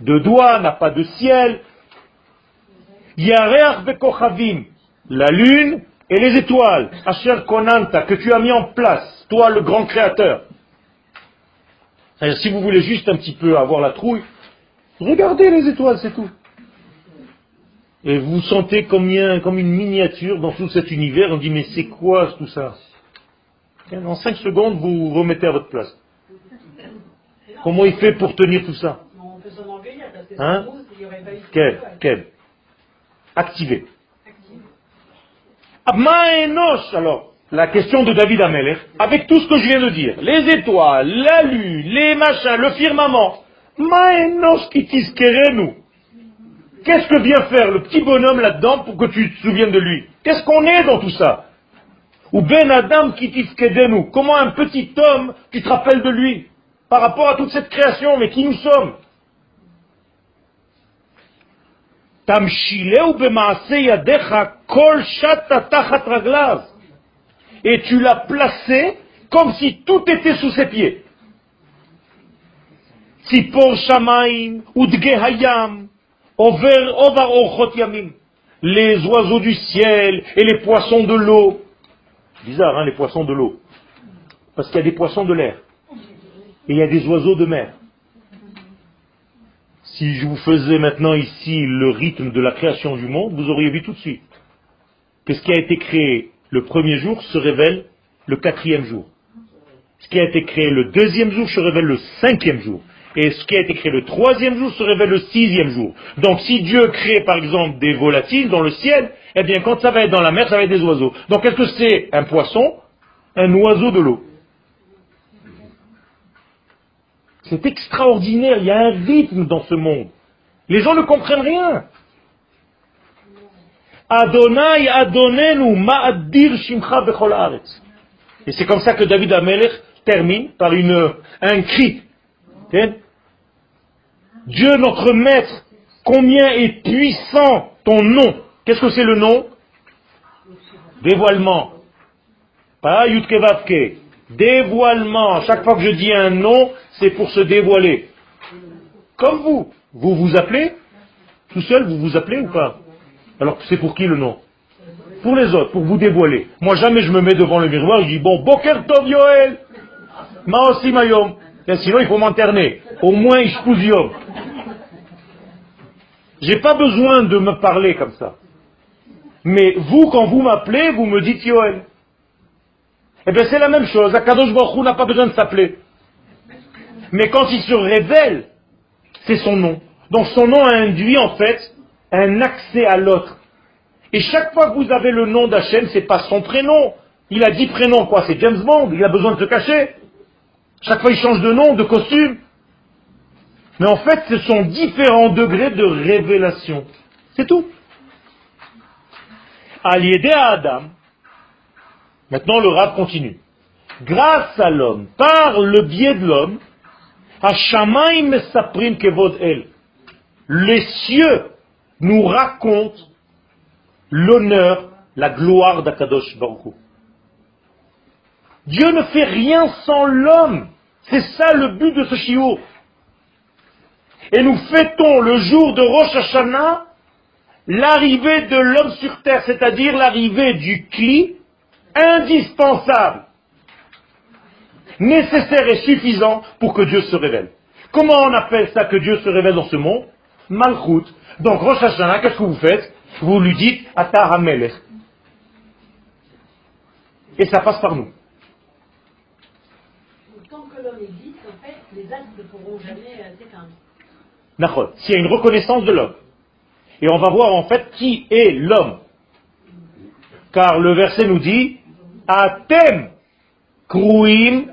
de doigts, n'a pas de ciel. Yareach Bekochavim, la lune et les étoiles, Asher Konanta, que tu as mis en place, toi le grand créateur. Si vous voulez juste un petit peu avoir la trouille, regardez les étoiles, c'est tout. Et vous sentez comme, comme une miniature dans tout cet univers, on dit mais c'est quoi tout ça? En cinq secondes, vous remettez à votre place. Comment il fait pour tenir tout ça On peut s'en enlever, parce que hein Quel Quel Activé. Alors, la question de David Ameler, avec tout ce que je viens de dire, les étoiles, la lune, les machins, le firmament, Maénos qui nous. Qu'est-ce que vient faire le petit bonhomme là-dedans pour que tu te souviennes de lui? Qu'est-ce qu'on est dans tout ça? Ou Ben Adam qui nous. Comment un petit homme, tu te rappelles de lui par rapport à toute cette création, mais qui nous sommes et tu l'as placé comme si tout était sous ses pieds. Les oiseaux du ciel et les poissons de l'eau. Bizarre, hein, les poissons de l'eau. Parce qu'il y a des poissons de l'air. Et il y a des oiseaux de mer. Si je vous faisais maintenant ici le rythme de la création du monde, vous auriez vu tout de suite que ce qui a été créé le premier jour se révèle le quatrième jour. Ce qui a été créé le deuxième jour se révèle le cinquième jour. Et ce qui a été créé le troisième jour se révèle le sixième jour. Donc si Dieu crée par exemple des volatiles dans le ciel, eh bien quand ça va être dans la mer, ça va être des oiseaux. Donc qu'est-ce que c'est un poisson Un oiseau de l'eau? C'est extraordinaire, il y a un rythme dans ce monde. Les gens ne comprennent rien. Adonai Adonenu Ma'adir Shimcha Bechol. Et c'est comme ça que David Amelech termine par un cri. Dieu notre maître, combien est puissant ton nom. Qu'est-ce que c'est le nom Dévoilement. Pas. Dévoilement. Chaque fois que je dis un nom, c'est pour se dévoiler. Comme vous. Vous vous appelez Tout seul, vous vous appelez ou pas Alors c'est pour qui le nom Pour les autres, pour vous dévoiler. Moi jamais je me mets devant le miroir, je dis bon, Boker Yoel, Maosi Mayom. Sinon il faut m'interner. Au moins Ishpouziom. J'ai pas besoin de me parler comme ça. Mais vous, quand vous m'appelez, vous me dites Yoel. Eh bien, c'est la même chose. Akadosh Baruch n'a pas besoin de s'appeler. Mais quand il se révèle, c'est son nom. Donc son nom induit en fait un accès à l'autre. Et chaque fois que vous avez le nom d'Hachem, c'est pas son prénom. Il a dit prénom quoi C'est James Bond, il a besoin de se cacher. Chaque fois il change de nom, de costume. Mais en fait, ce sont différents degrés de révélation. C'est tout. À à Adam, maintenant le rap continue. Grâce à l'homme, par le biais de l'homme, les cieux nous racontent l'honneur, la gloire d'Akadosh Baruch Dieu ne fait rien sans l'homme. C'est ça le but de ce chiot. Et nous fêtons le jour de Rosh Hashanah l'arrivée de l'homme sur terre, c'est-à-dire l'arrivée du cli indispensable, nécessaire et suffisant pour que Dieu se révèle. Comment on appelle ça que Dieu se révèle dans ce monde? Malchut. Donc Rosh Hashanah, qu'est-ce que vous faites? Vous lui dites Atar Hamelech. Et ça passe par nous. Tant que l'homme existe, en fait, les euh. S'il y a une reconnaissance de l'homme. Et on va voir en fait qui est l'homme. Car le verset nous dit Atem kruim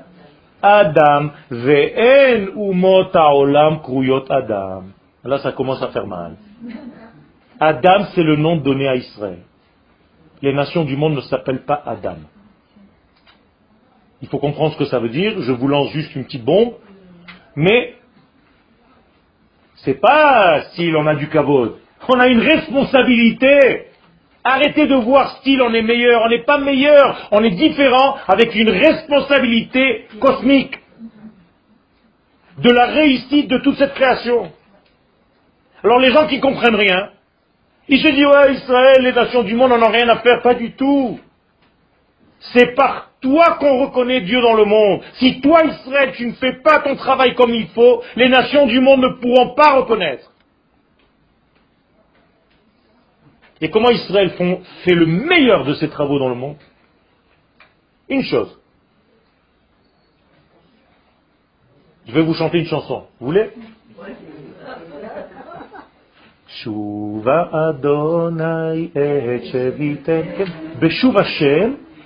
Adam ve'en umot haolam kruyot Adam. Là, ça commence à faire mal. Adam, c'est le nom donné à Israël. Les nations du monde ne s'appellent pas Adam. Il faut comprendre ce que ça veut dire. Je vous lance juste une petite bombe. Mais c'est pas s'il en a du kavod. On a une responsabilité. Arrêtez de voir style on est meilleur. On n'est pas meilleur. On est différent avec une responsabilité cosmique de la réussite de toute cette création. Alors les gens qui comprennent rien, ils se disent ouais Israël, les nations du monde n'en ont rien à faire, pas du tout. C'est par toi qu'on reconnaît Dieu dans le monde. Si toi, Israël, tu ne fais pas ton travail comme il faut, les nations du monde ne pourront pas reconnaître. Et comment Israël fait le meilleur de ses travaux dans le monde? Une chose. Je vais vous chanter une chanson. Vous voulez? Adonai et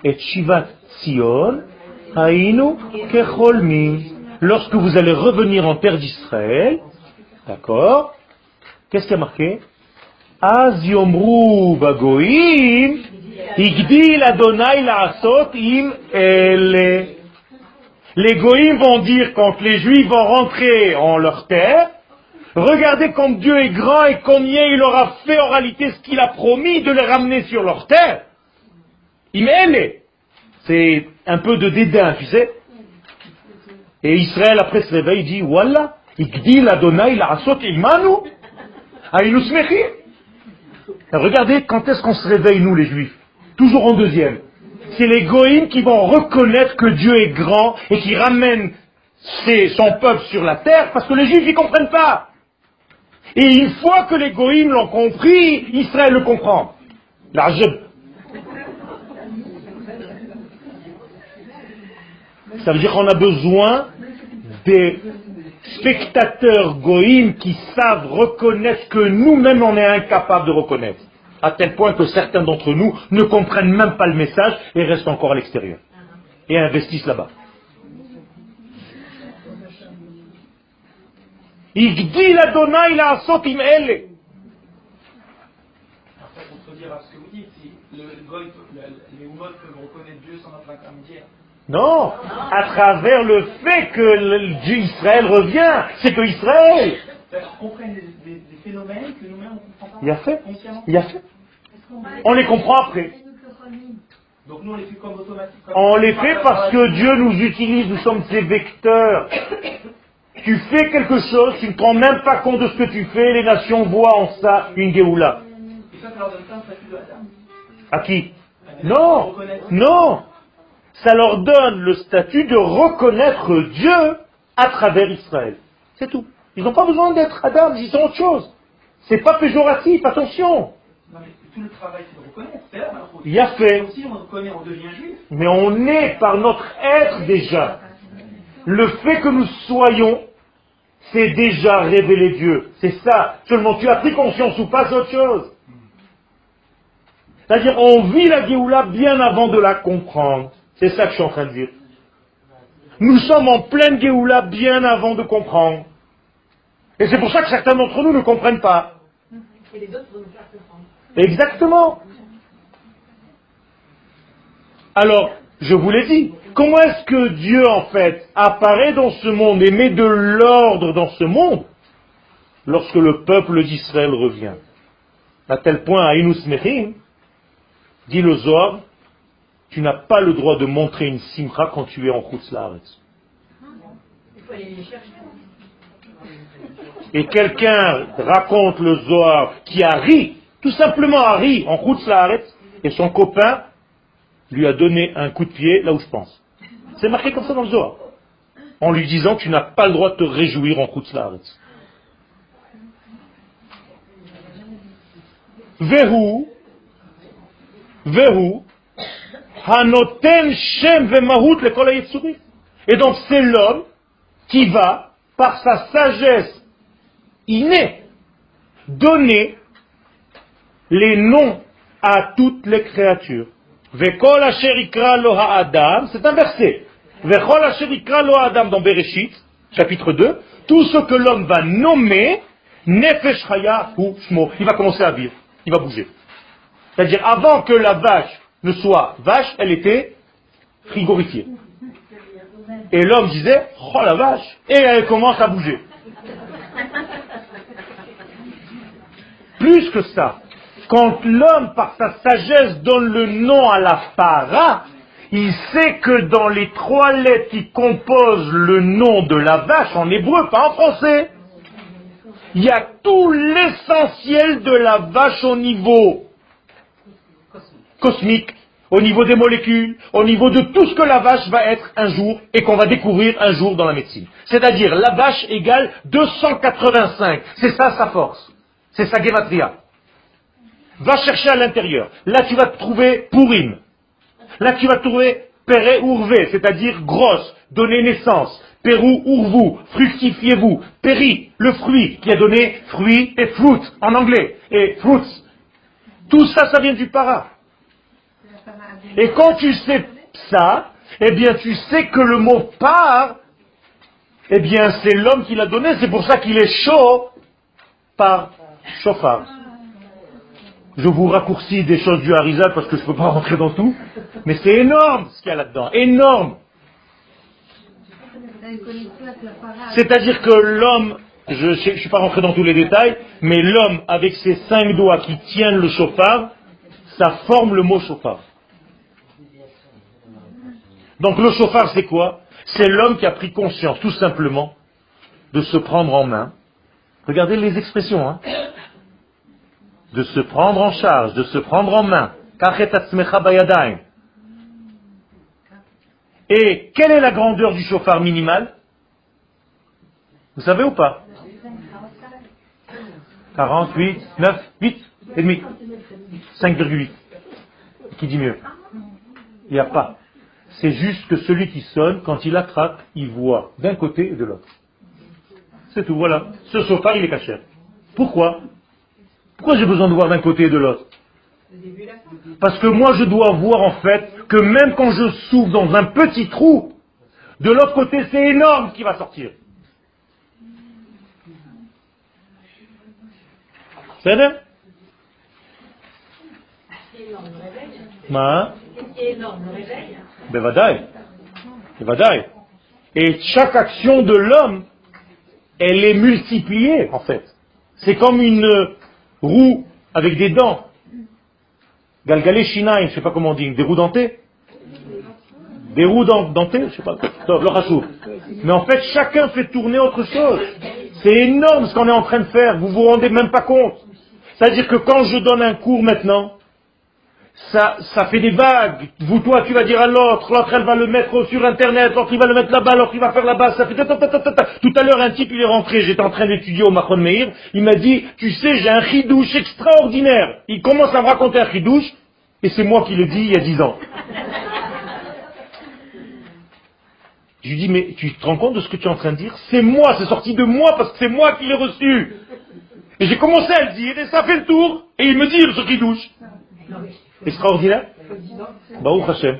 et Shivat Sion, Haïnu Kecholmi. Lorsque vous allez revenir en terre d'Israël, d'accord, qu'est-ce qui a marqué? Az Yomru Bagoim, Igdil Adonai Laasot Im Ele. Les Goïms vont dire quand les Juifs vont rentrer en leur terre, regardez comme Dieu est grand et combien il aura fait en réalité ce qu'il a promis de les ramener sur leur terre. Il C'est un peu de dédain, tu sais. Et Israël, après se réveille, il dit, Wallah, Igdil Adonai La'asot Imanu, Regardez quand est-ce qu'on se réveille, nous les juifs? Toujours en deuxième. C'est les goïms qui vont reconnaître que Dieu est grand et qui ramène son peuple sur la terre parce que les juifs n'y comprennent pas. Et une fois que les goïms l'ont compris, Israël le comprend. Ça veut dire qu'on a besoin des spectateurs goïms qui savent reconnaître que nous-mêmes on est incapables de reconnaître. À tel point que certains d'entre nous ne comprennent même pas le message et restent encore à l'extérieur. Et investissent là-bas. les peuvent reconnaître Dieu sans notre intermédiaire. Non, à travers le fait que Dieu Israël revient, c'est que Israël. comprenne des, des, des, phénomènes que nous-mêmes on comprend pas. Il a fait. Il a fait. On les comprend après. Donc nous on les fait comme automatiquement. On les fait parce que Dieu nous utilise, nous sommes ses vecteurs. Tu fais quelque chose, tu ne prends même pas compte de ce que tu fais, les nations voient en ça une Géoula. Et ça, ça leur donne pas un statut de Adam À qui Non Non Ça leur donne le statut de reconnaître Dieu à travers Israël. C'est tout. Ils n'ont pas besoin d'être Adam, ils sont autre chose. C'est pas péjoratif, attention. Non, mais tout le travail, c'est de reconnaître. C'est là, Il y a fait. Si on reconnaît, on devient juif. Mais on est par notre être déjà. Le fait que nous soyons c'est déjà révéler Dieu. C'est ça. Seulement tu as pris conscience ou pas, c'est autre chose. C'est-à-dire, on vit la Géoula bien avant de la comprendre. C'est ça que je suis en train de dire. Nous sommes en pleine Géoula bien avant de comprendre. Et c'est pour ça que certains d'entre nous ne comprennent pas. Et les autres vont nous faire comprendre. Exactement. Alors, je vous l'ai dit, comment est-ce que Dieu, en fait, apparaît dans ce monde et met de l'ordre dans ce monde lorsque le peuple d'Israël revient? À tel point, à Inus Mechim, dit le Zohar, tu n'as pas le droit de montrer une simcha quand tu es en chercher. Et quelqu'un raconte le Zohar qui a ri, tout simplement a ri en Chutz et son copain lui a donné un coup de pied là où je pense. C'est marqué comme ça dans le Zohar. En lui disant tu n'as pas le droit de te réjouir en Chutz Vehu, Vehu, Hanoten Shem Vemahut le Et donc c'est l'homme qui va, par sa sagesse innée, donner les noms à toutes les créatures. Vekol lo Adam, c'est un verset. Vekol lo Adam dans Bereshit, chapitre 2, tout ce que l'homme va nommer, Nefesh Chaya ou Shmo, il va commencer à vivre, il va bouger. C'est-à-dire, avant que la vache ne soit vache, elle était frigorifiée. Et l'homme disait, oh la vache, et elle commence à bouger. Plus que ça, quand l'homme, par sa sagesse, donne le nom à la para, il sait que dans les trois lettres qui composent le nom de la vache, en hébreu, pas en français, il y a tout l'essentiel de la vache au niveau cosmique, au niveau des molécules, au niveau de tout ce que la vache va être un jour et qu'on va découvrir un jour dans la médecine. C'est-à-dire, la vache égale 285. C'est ça sa force. C'est sa gematria. Va chercher à l'intérieur. Là, tu vas trouver Pourim. Là, tu vas trouver Péré Urvé, c'est-à-dire grosse, donner naissance. Pérou Urvu, fructifiez-vous. Péri, le fruit, qui a donné fruit et fruit en anglais. Et fruits. Tout ça, ça vient du para. Et quand tu sais ça, eh bien, tu sais que le mot par, eh bien, c'est l'homme qui l'a donné. C'est pour ça qu'il est chaud par chauffard. Je vous raccourcis des choses du Harizal parce que je ne peux pas rentrer dans tout. Mais c'est énorme ce qu'il y a là-dedans. Énorme. C'est-à-dire que l'homme, je ne suis pas rentré dans tous les détails, mais l'homme avec ses cinq doigts qui tiennent le chauffard, ça forme le mot chauffard. Donc le chauffard c'est quoi? C'est l'homme qui a pris conscience tout simplement de se prendre en main. Regardez les expressions. Hein de se prendre en charge, de se prendre en main. Et quelle est la grandeur du chauffard minimal? Vous savez ou pas? 48, 9, 8 et demi. 5,8. Qui dit mieux? Il n'y a pas. C'est juste que celui qui sonne, quand il attrape, il voit d'un côté et de l'autre. C'est tout, voilà. Ce chauffard, il est caché. Pourquoi? Pourquoi j'ai besoin de voir d'un côté et de l'autre? Parce que moi je dois voir en fait que même quand je souffle dans un petit trou, de l'autre côté c'est énorme qui va sortir. C'est Ma Et chaque action de l'homme, elle est multipliée, en fait. C'est comme une roue avec des dents. Galgalé shinaim, je sais pas comment on dit, des roues dentées? Des roues dent- dentées Je sais pas. Mais en fait, chacun fait tourner autre chose. C'est énorme ce qu'on est en train de faire, vous vous rendez même pas compte. C'est-à-dire que quand je donne un cours maintenant, ça, fait des vagues. Vous, toi, tu vas dire à l'autre, l'autre, elle va le mettre sur Internet, l'autre, il va le mettre là-bas, l'autre, il va faire là-bas, ça fait ta. Tout à l'heure, un type, il est rentré, j'étais en train d'étudier au Mahon Meir, il m'a dit, tu sais, j'ai un chidouche extraordinaire. Il commence à me raconter un chidouche, et c'est moi qui le dis il y a dix ans. Je lui dis, mais tu te rends compte de ce que tu es en train de dire? C'est moi, c'est sorti de moi parce que c'est moi qui l'ai reçu. Et j'ai commencé à le dire, et ça fait le tour, et il me dit, ce chidouche. Extraordinaire Baruch Hashem.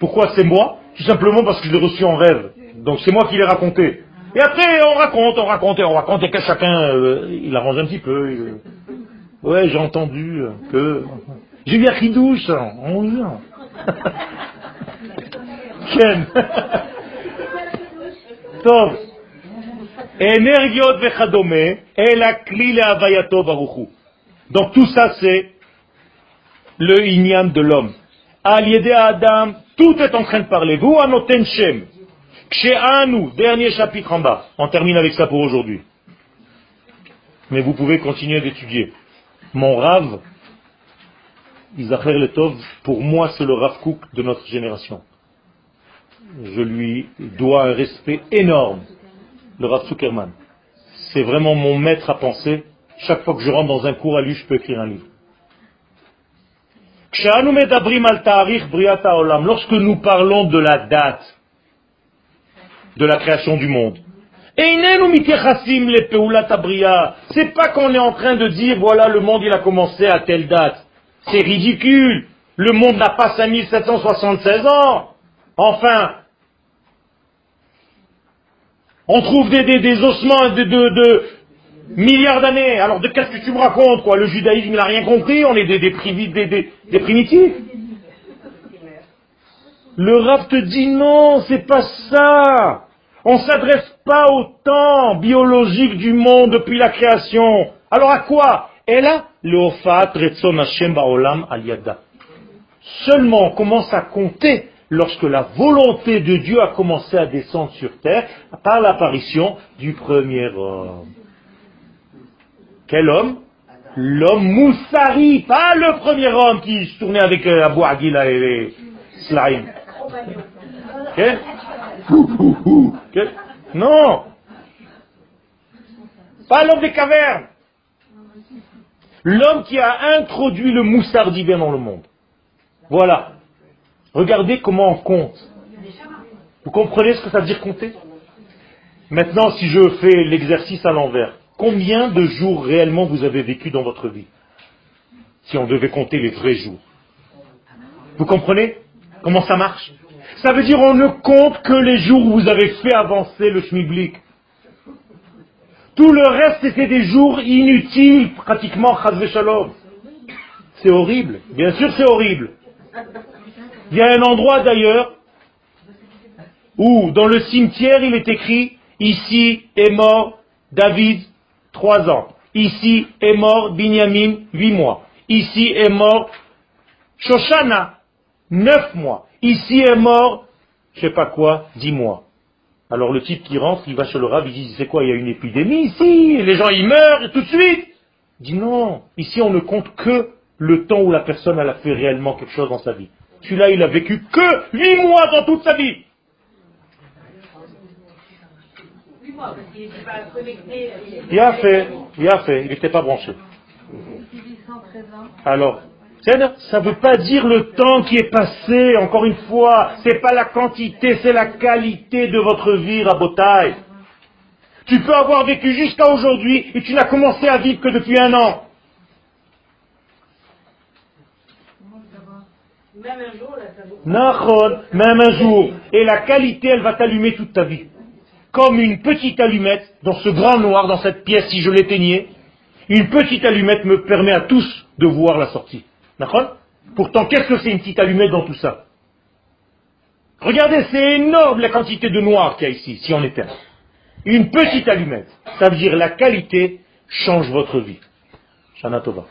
Pourquoi c'est moi? Tout simplement parce que je l'ai reçu en rêve. Donc c'est moi qui l'ai raconté. Et après, on raconte, on raconte, et on raconte, et que chacun, euh, il arrange un petit peu. Il... Euh, ouais, j'ai entendu que... J'ai bien qui douche, hein, on vient. Tov. Energiot vechadome, le avayato baruchu. Donc tout ça c'est le inyam de l'homme. Al yede Adam, tout est en train de parler. Vous, anoten shem. Kshe'anu, dernier chapitre en bas. On termine avec ça pour aujourd'hui. Mais vous pouvez continuer d'étudier. Mon Rav, Isacher Letov, pour moi c'est le Rav Kook de notre génération. Je lui dois un respect énorme. Le Rav Zuckerman. C'est vraiment mon maître à penser. Chaque fois que je rentre dans un cours à lui, je peux écrire un livre. Lorsque nous parlons de la date de la création du monde, c'est pas qu'on est en train de dire voilà le monde il a commencé à telle date. C'est ridicule. Le monde n'a pas 5776 ans. Enfin, on trouve des, des ossements, de, milliards d'années. Alors de qu'est-ce que tu me racontes quoi? Le judaïsme il n'a rien compris, on est des, des, des- primitifs? Le Rav te dit non, c'est pas ça. On s'adresse pas au temps biologique du monde depuis la création. Alors à quoi? Et là, le Baolam Al Yada. Seulement on commence à compter lorsque la volonté de Dieu a commencé à descendre sur terre par l'apparition du premier homme. Quel homme L'homme Moussari, pas le premier homme qui se tournait avec euh, Abu Aguila et les slime. Ok Ok Non Pas l'homme des cavernes L'homme qui a introduit le moussard divin dans le monde. Voilà. Regardez comment on compte. Vous comprenez ce que ça veut dire compter? Maintenant, si je fais l'exercice à l'envers, combien de jours réellement vous avez vécu dans votre vie Si on devait compter les vrais jours? Vous comprenez? Comment ça marche? Ça veut dire on ne compte que les jours où vous avez fait avancer le schmiblik. Tout le reste, c'était des jours inutiles, pratiquement, shalom. C'est horrible. Bien sûr, c'est horrible. Il y a un endroit d'ailleurs où, dans le cimetière, il est écrit Ici est mort David, trois ans. Ici est mort Binyamin, huit mois. Ici est mort Shoshana, neuf mois. Ici est mort, je sais pas quoi, dix mois. Alors le type qui rentre, il va chez le rab, il dit, c'est quoi, il y a une épidémie ici, les gens ils meurent tout de suite. Il dit non, ici on ne compte que le temps où la personne a fait réellement quelque chose dans sa vie. Celui-là, il a vécu que huit mois dans toute sa vie. Oui, moi, parce qu'il n'était pas connecté. Il a fait, il a fait, il n'était pas branché. Alors, ça ne veut pas dire le temps qui est passé, encore une fois, c'est pas la quantité, c'est la qualité de votre vie, Rabotai. Tu peux avoir vécu jusqu'à aujourd'hui et tu n'as commencé à vivre que depuis un an. Même un jour, là, ça même un jour. Et la qualité, elle va t'allumer toute ta vie. Comme une petite allumette dans ce grand noir, dans cette pièce, si je l'éteignais, une petite allumette me permet à tous de voir la sortie. D'accord? Pourtant, qu'est-ce que c'est une petite allumette dans tout ça? Regardez, c'est énorme la quantité de noir qu'il y a ici, si on éteint. Une petite allumette. Ça veut dire la qualité change votre vie. Shana Tova.